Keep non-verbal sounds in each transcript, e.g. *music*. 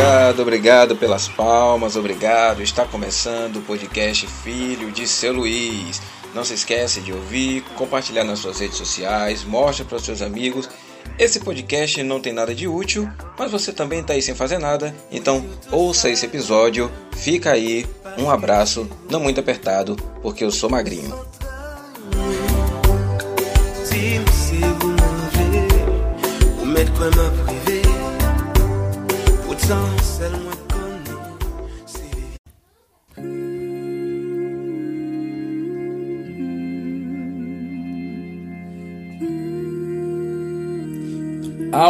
Obrigado, obrigado pelas palmas, obrigado. Está começando o podcast Filho de Seu Luiz. Não se esquece de ouvir, compartilhar nas suas redes sociais, mostre para os seus amigos. Esse podcast não tem nada de útil, mas você também está aí sem fazer nada, então ouça esse episódio, fica aí, um abraço, não muito apertado, porque eu sou magrinho.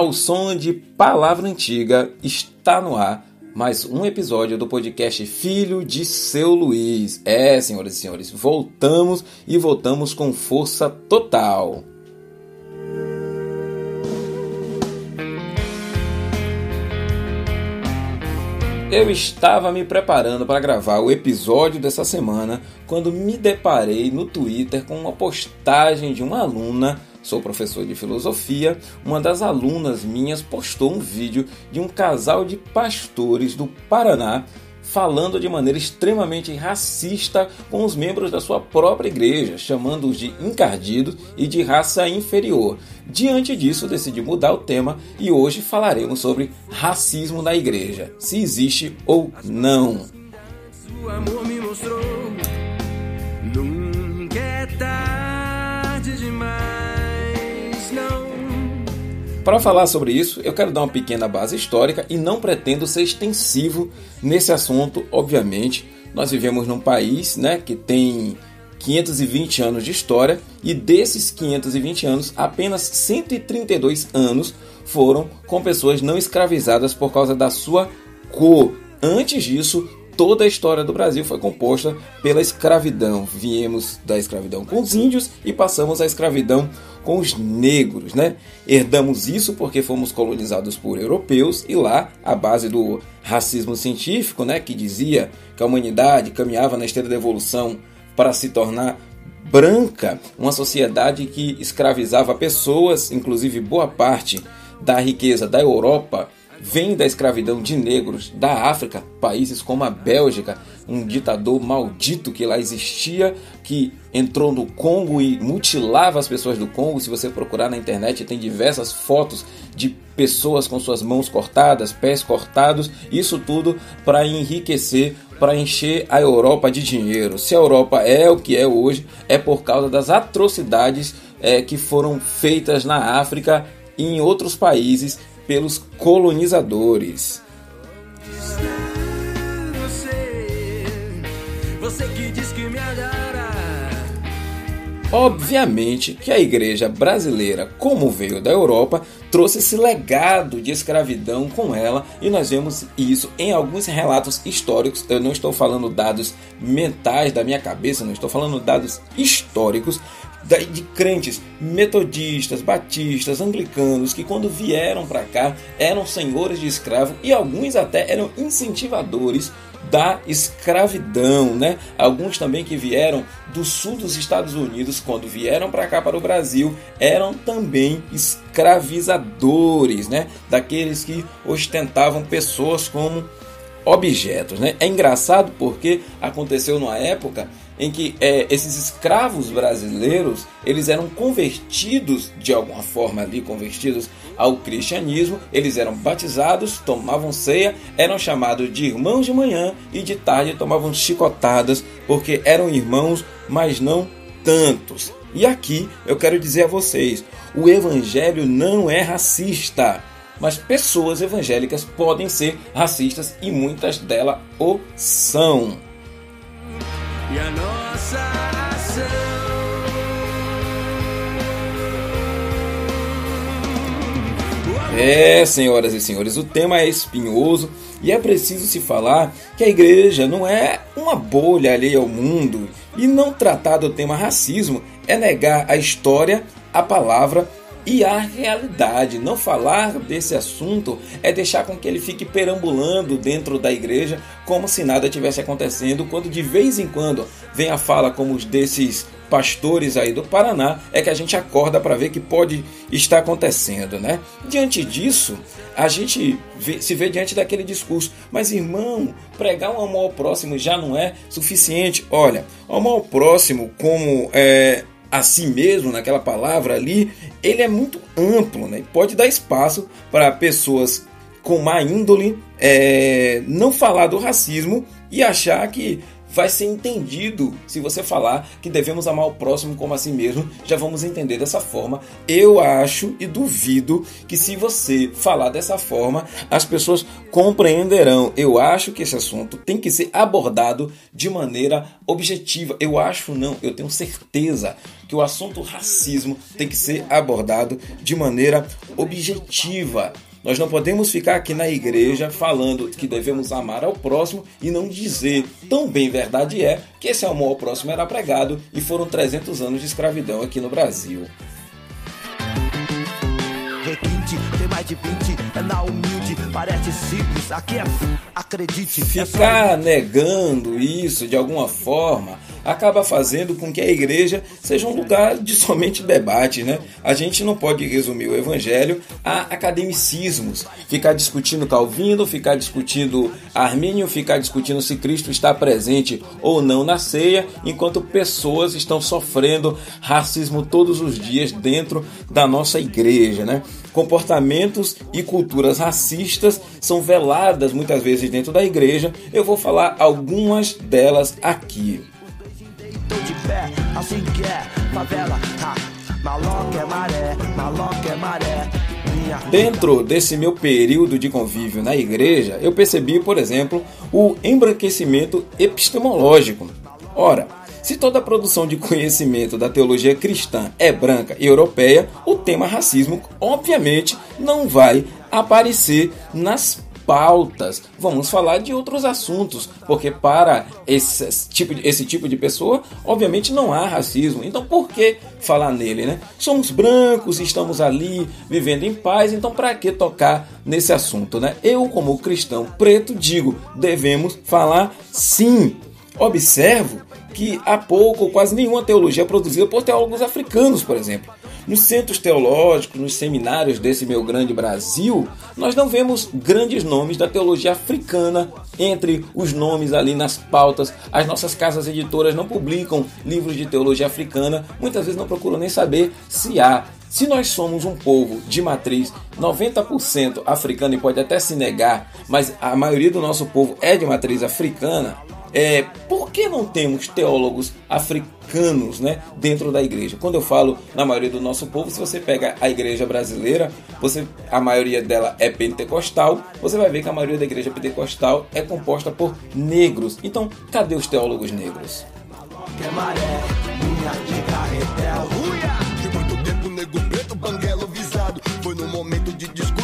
Ao som de Palavra Antiga está no ar mais um episódio do podcast Filho de Seu Luiz. É, senhoras e senhores, voltamos e voltamos com força total. Eu estava me preparando para gravar o episódio dessa semana quando me deparei no Twitter com uma postagem de uma aluna Sou professor de filosofia. Uma das alunas minhas postou um vídeo de um casal de pastores do Paraná falando de maneira extremamente racista com os membros da sua própria igreja, chamando-os de encardidos e de raça inferior. Diante disso, decidi mudar o tema e hoje falaremos sobre racismo na igreja, se existe ou não. Para falar sobre isso, eu quero dar uma pequena base histórica e não pretendo ser extensivo nesse assunto, obviamente. Nós vivemos num país né, que tem 520 anos de história e desses 520 anos, apenas 132 anos foram com pessoas não escravizadas por causa da sua cor. Antes disso, toda a história do Brasil foi composta pela escravidão. Viemos da escravidão com os índios e passamos à escravidão com os negros, né? Herdamos isso porque fomos colonizados por europeus e lá a base do racismo científico, né, que dizia que a humanidade caminhava na esteira da evolução para se tornar branca, uma sociedade que escravizava pessoas, inclusive boa parte da riqueza da Europa vem da escravidão de negros da África, países como a Bélgica, um ditador maldito que lá existia, que entrou no Congo e mutilava as pessoas do Congo. Se você procurar na internet, tem diversas fotos de pessoas com suas mãos cortadas, pés cortados, isso tudo para enriquecer, para encher a Europa de dinheiro. Se a Europa é o que é hoje, é por causa das atrocidades é, que foram feitas na África e em outros países pelos colonizadores. Obviamente que a igreja brasileira, como veio da Europa, trouxe esse legado de escravidão com ela e nós vemos isso em alguns relatos históricos. Eu não estou falando dados mentais da minha cabeça, não estou falando dados históricos de crentes metodistas, batistas, anglicanos que quando vieram para cá eram senhores de escravo e alguns até eram incentivadores da escravidão, né? Alguns também que vieram do sul dos Estados Unidos, quando vieram para cá para o Brasil, eram também escravizadores, né? Daqueles que ostentavam pessoas como objetos, né? É engraçado porque aconteceu numa época em que é, esses escravos brasileiros eles eram convertidos de alguma forma ali convertidos ao cristianismo eles eram batizados tomavam ceia eram chamados de irmãos de manhã e de tarde tomavam chicotadas porque eram irmãos mas não tantos e aqui eu quero dizer a vocês o evangelho não é racista mas pessoas evangélicas podem ser racistas e muitas delas o são e a nossa. É, senhoras e senhores, o tema é espinhoso e é preciso se falar que a igreja não é uma bolha alheia ao mundo e não tratar do tema racismo é negar a história, a palavra e a realidade. Não falar desse assunto é deixar com que ele fique perambulando dentro da igreja como se nada tivesse acontecendo, quando de vez em quando vem a fala como desses pastores aí do Paraná, é que a gente acorda para ver que pode estar acontecendo, né? Diante disso, a gente vê, se vê diante daquele discurso, mas irmão, pregar um amor ao próximo já não é suficiente. Olha, amor ao próximo, como é, a si mesmo, naquela palavra ali, ele é muito amplo, né? Pode dar espaço para pessoas com má índole é, não falar do racismo e achar que vai ser entendido se você falar que devemos amar o próximo como a si mesmo. Já vamos entender dessa forma. Eu acho e duvido que se você falar dessa forma, as pessoas compreenderão. Eu acho que esse assunto tem que ser abordado de maneira objetiva. Eu acho não, eu tenho certeza que o assunto racismo tem que ser abordado de maneira objetiva. Nós não podemos ficar aqui na igreja falando que devemos amar ao próximo e não dizer, tão bem verdade é, que esse amor ao próximo era pregado e foram 300 anos de escravidão aqui no Brasil. Requinte, tem mais de 20, é na humilde, parece simples, aqui é acredite. É ficar negando isso de alguma forma acaba fazendo com que a igreja seja um lugar de somente debate, né? A gente não pode resumir o evangelho a academicismos, ficar discutindo Calvino, ficar discutindo Armínio, ficar discutindo se Cristo está presente ou não na ceia, enquanto pessoas estão sofrendo racismo todos os dias dentro da nossa igreja, né? Comportamentos e culturas racistas são veladas muitas vezes dentro da igreja. Eu vou falar algumas delas aqui pé, assim que é, favela, ha. Maloca é maré, maloca é maré. Dentro desse meu período de convívio na igreja, eu percebi, por exemplo, o embranquecimento epistemológico. Ora, se toda a produção de conhecimento da teologia cristã é branca e europeia, o tema racismo, obviamente, não vai aparecer nas pautas, vamos falar de outros assuntos, porque para esse tipo de, esse tipo de pessoa, obviamente não há racismo. Então por que falar nele, né? Somos brancos, estamos ali vivendo em paz, então para que tocar nesse assunto, né? Eu como cristão preto digo, devemos falar sim. Observo que há pouco quase nenhuma teologia é produzida por teólogos africanos, por exemplo. Nos centros teológicos, nos seminários desse meu grande Brasil, nós não vemos grandes nomes da teologia africana entre os nomes ali nas pautas. As nossas casas editoras não publicam livros de teologia africana, muitas vezes não procuram nem saber se há. Se nós somos um povo de matriz 90% africano e pode até se negar, mas a maioria do nosso povo é de matriz africana, é, por que não temos teólogos africanos né, dentro da igreja? Quando eu falo na maioria do nosso povo, se você pega a igreja brasileira, você, a maioria dela é pentecostal, você vai ver que a maioria da igreja pentecostal é composta por negros. Então, cadê os teólogos negros? Foi no momento de descuido,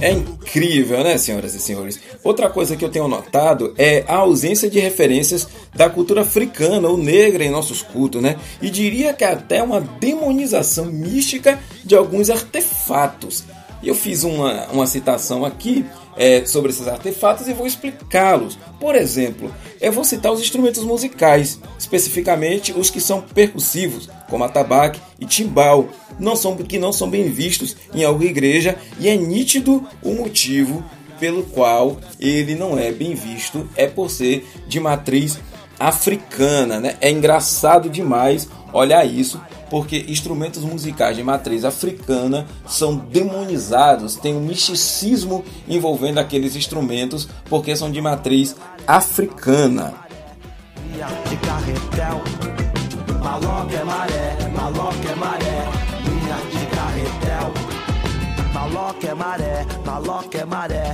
É incrível, né, senhoras e senhores? Outra coisa que eu tenho notado é a ausência de referências da cultura africana ou negra em nossos cultos, né? E diria que até uma demonização mística de alguns artefatos. Eu fiz uma, uma citação aqui é, sobre esses artefatos e vou explicá-los. Por exemplo, eu vou citar os instrumentos musicais, especificamente os que são percussivos, como atabaque e timbal, não são, que não são bem vistos em alguma igreja e é nítido o motivo pelo qual ele não é bem visto, é por ser de matriz africana, né? É engraçado demais olhar isso, porque instrumentos musicais de matriz africana são demonizados, tem um misticismo envolvendo aqueles instrumentos, porque são de matriz africana.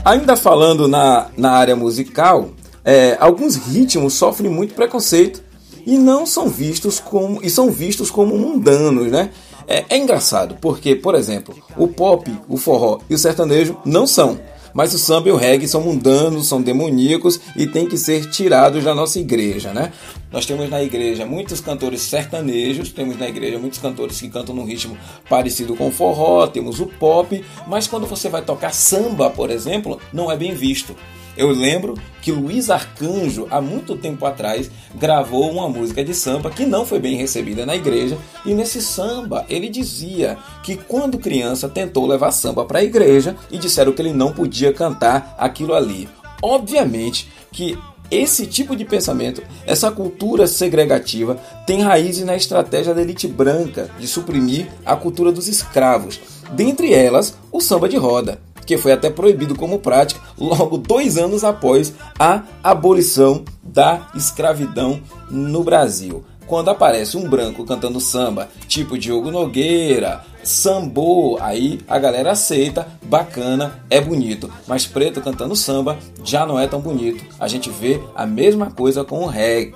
Ainda falando na, na área musical, é, alguns ritmos sofrem muito preconceito e não são vistos como e são vistos como mundanos, né? É, é engraçado porque, por exemplo, o pop, o forró e o sertanejo não são. Mas o samba e o reggae são mundanos, são demoníacos e têm que ser tirados da nossa igreja, né? Nós temos na igreja muitos cantores sertanejos, temos na igreja muitos cantores que cantam num ritmo parecido com o forró, temos o pop, mas quando você vai tocar samba, por exemplo, não é bem visto. Eu lembro que Luiz Arcanjo, há muito tempo atrás, gravou uma música de samba que não foi bem recebida na igreja, e nesse samba ele dizia que quando criança tentou levar samba para a igreja e disseram que ele não podia cantar aquilo ali. Obviamente que esse tipo de pensamento, essa cultura segregativa, tem raízes na estratégia da elite branca de suprimir a cultura dos escravos, dentre elas o samba de roda, que foi até proibido como prática logo dois anos após a abolição da escravidão no Brasil quando aparece um branco cantando samba, tipo Diogo Nogueira, sambô, aí a galera aceita, bacana, é bonito. Mas preto cantando samba já não é tão bonito. A gente vê a mesma coisa com o rap.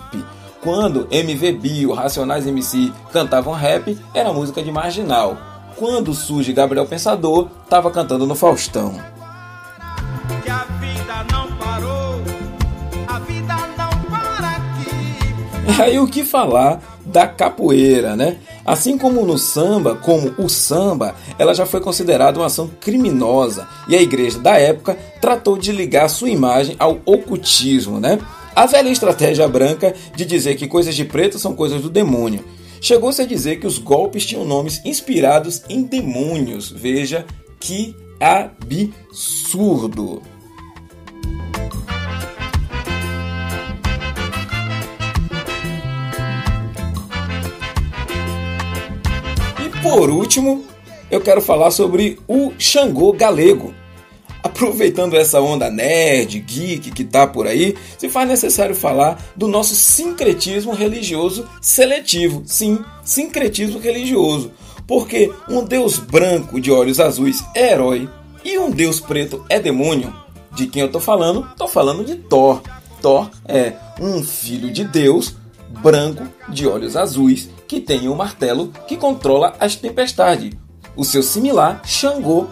Quando MV Bio, Racionais MC cantavam rap, era música de marginal. Quando surge Gabriel Pensador, tava cantando no Faustão. Que a vida não parou, a vida não para aqui. *laughs* Aí o que falar da capoeira, né? Assim como no samba, como o samba, ela já foi considerada uma ação criminosa e a igreja da época tratou de ligar sua imagem ao ocultismo, né? A velha estratégia branca de dizer que coisas de preto são coisas do demônio. Chegou-se a dizer que os golpes tinham nomes inspirados em demônios. Veja que absurdo! por último, eu quero falar sobre o Xangô galego. Aproveitando essa onda nerd, geek que tá por aí, se faz necessário falar do nosso sincretismo religioso seletivo. Sim, sincretismo religioso. Porque um deus branco de olhos azuis é herói e um deus preto é demônio. De quem eu tô falando? Tô falando de Thor. Thor é um filho de Deus branco de olhos azuis que tem um martelo que controla as tempestades. O seu similar, Xangô.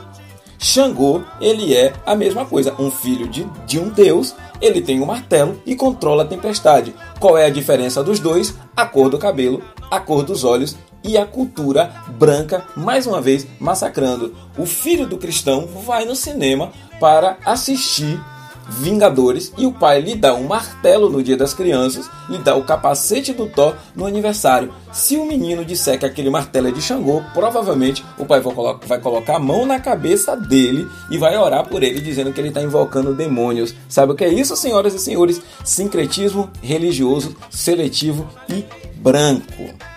Xangô, ele é a mesma coisa, um filho de, de um deus, ele tem um martelo e controla a tempestade. Qual é a diferença dos dois? A cor do cabelo, a cor dos olhos e a cultura branca, mais uma vez massacrando. O filho do cristão vai no cinema para assistir Vingadores e o pai lhe dá um martelo no dia das crianças, lhe dá o capacete do Thor no aniversário. Se o menino disser que aquele martelo é de Xangô, provavelmente o pai vai colocar a mão na cabeça dele e vai orar por ele, dizendo que ele está invocando demônios. Sabe o que é isso, senhoras e senhores? Sincretismo religioso, seletivo e branco.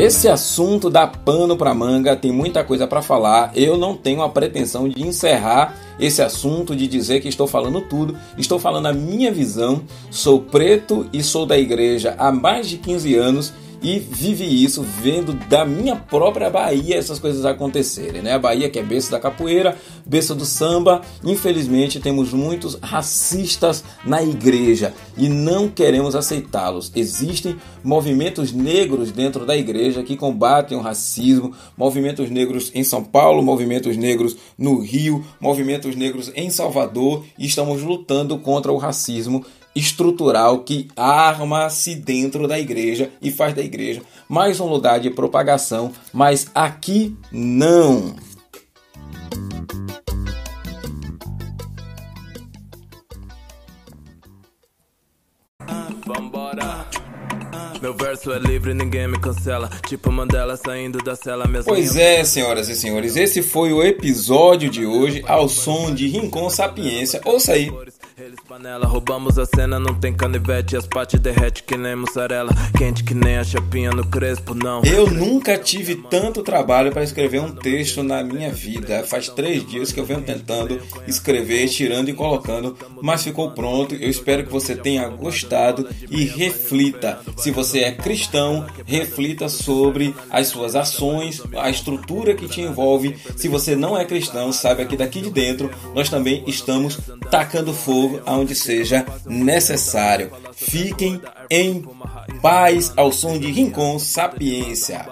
Esse assunto dá pano para manga, tem muita coisa para falar. Eu não tenho a pretensão de encerrar esse assunto, de dizer que estou falando tudo. Estou falando a minha visão. Sou preto e sou da igreja há mais de 15 anos e vive isso vendo da minha própria Bahia essas coisas acontecerem, né? A Bahia que é berço da capoeira, berço do samba. Infelizmente temos muitos racistas na igreja e não queremos aceitá-los. Existem movimentos negros dentro da igreja que combatem o racismo, movimentos negros em São Paulo, movimentos negros no Rio, movimentos negros em Salvador e estamos lutando contra o racismo estrutural que arma-se dentro da igreja e faz da igreja mais um lugar de propagação, mas aqui não. Meu verso é livre, ninguém me cancela. Tipo Mandela saindo da cela mesmo. Pois é, senhoras e senhores, esse foi o episódio de hoje ao som de Rincon Sapiência. Ouça aí. Panela, roubamos a cena, não tem canivete, as partes derrete que nem mussarela, quente que nem a chapinha no crespo, não. Eu nunca tive tanto trabalho para escrever um texto na minha vida. Faz três dias que eu venho tentando escrever, tirando e colocando, mas ficou pronto. Eu espero que você tenha gostado e reflita. Se você é cristão, reflita sobre as suas ações, a estrutura que te envolve. Se você não é cristão, saiba que daqui de dentro nós também estamos tacando fogo aonde seja necessário. Fiquem em paz ao som de Rincon Sapiência.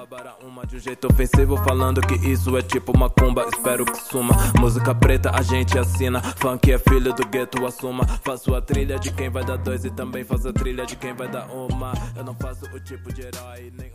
De um jeito ofensivo, falando que isso é tipo macumba. Espero que suma. Música preta a gente assina. Funk é filho do gueto, assuma. Faço a trilha de quem vai dar dois e também faço a trilha de quem vai dar uma. Eu não faço o tipo de herói, nem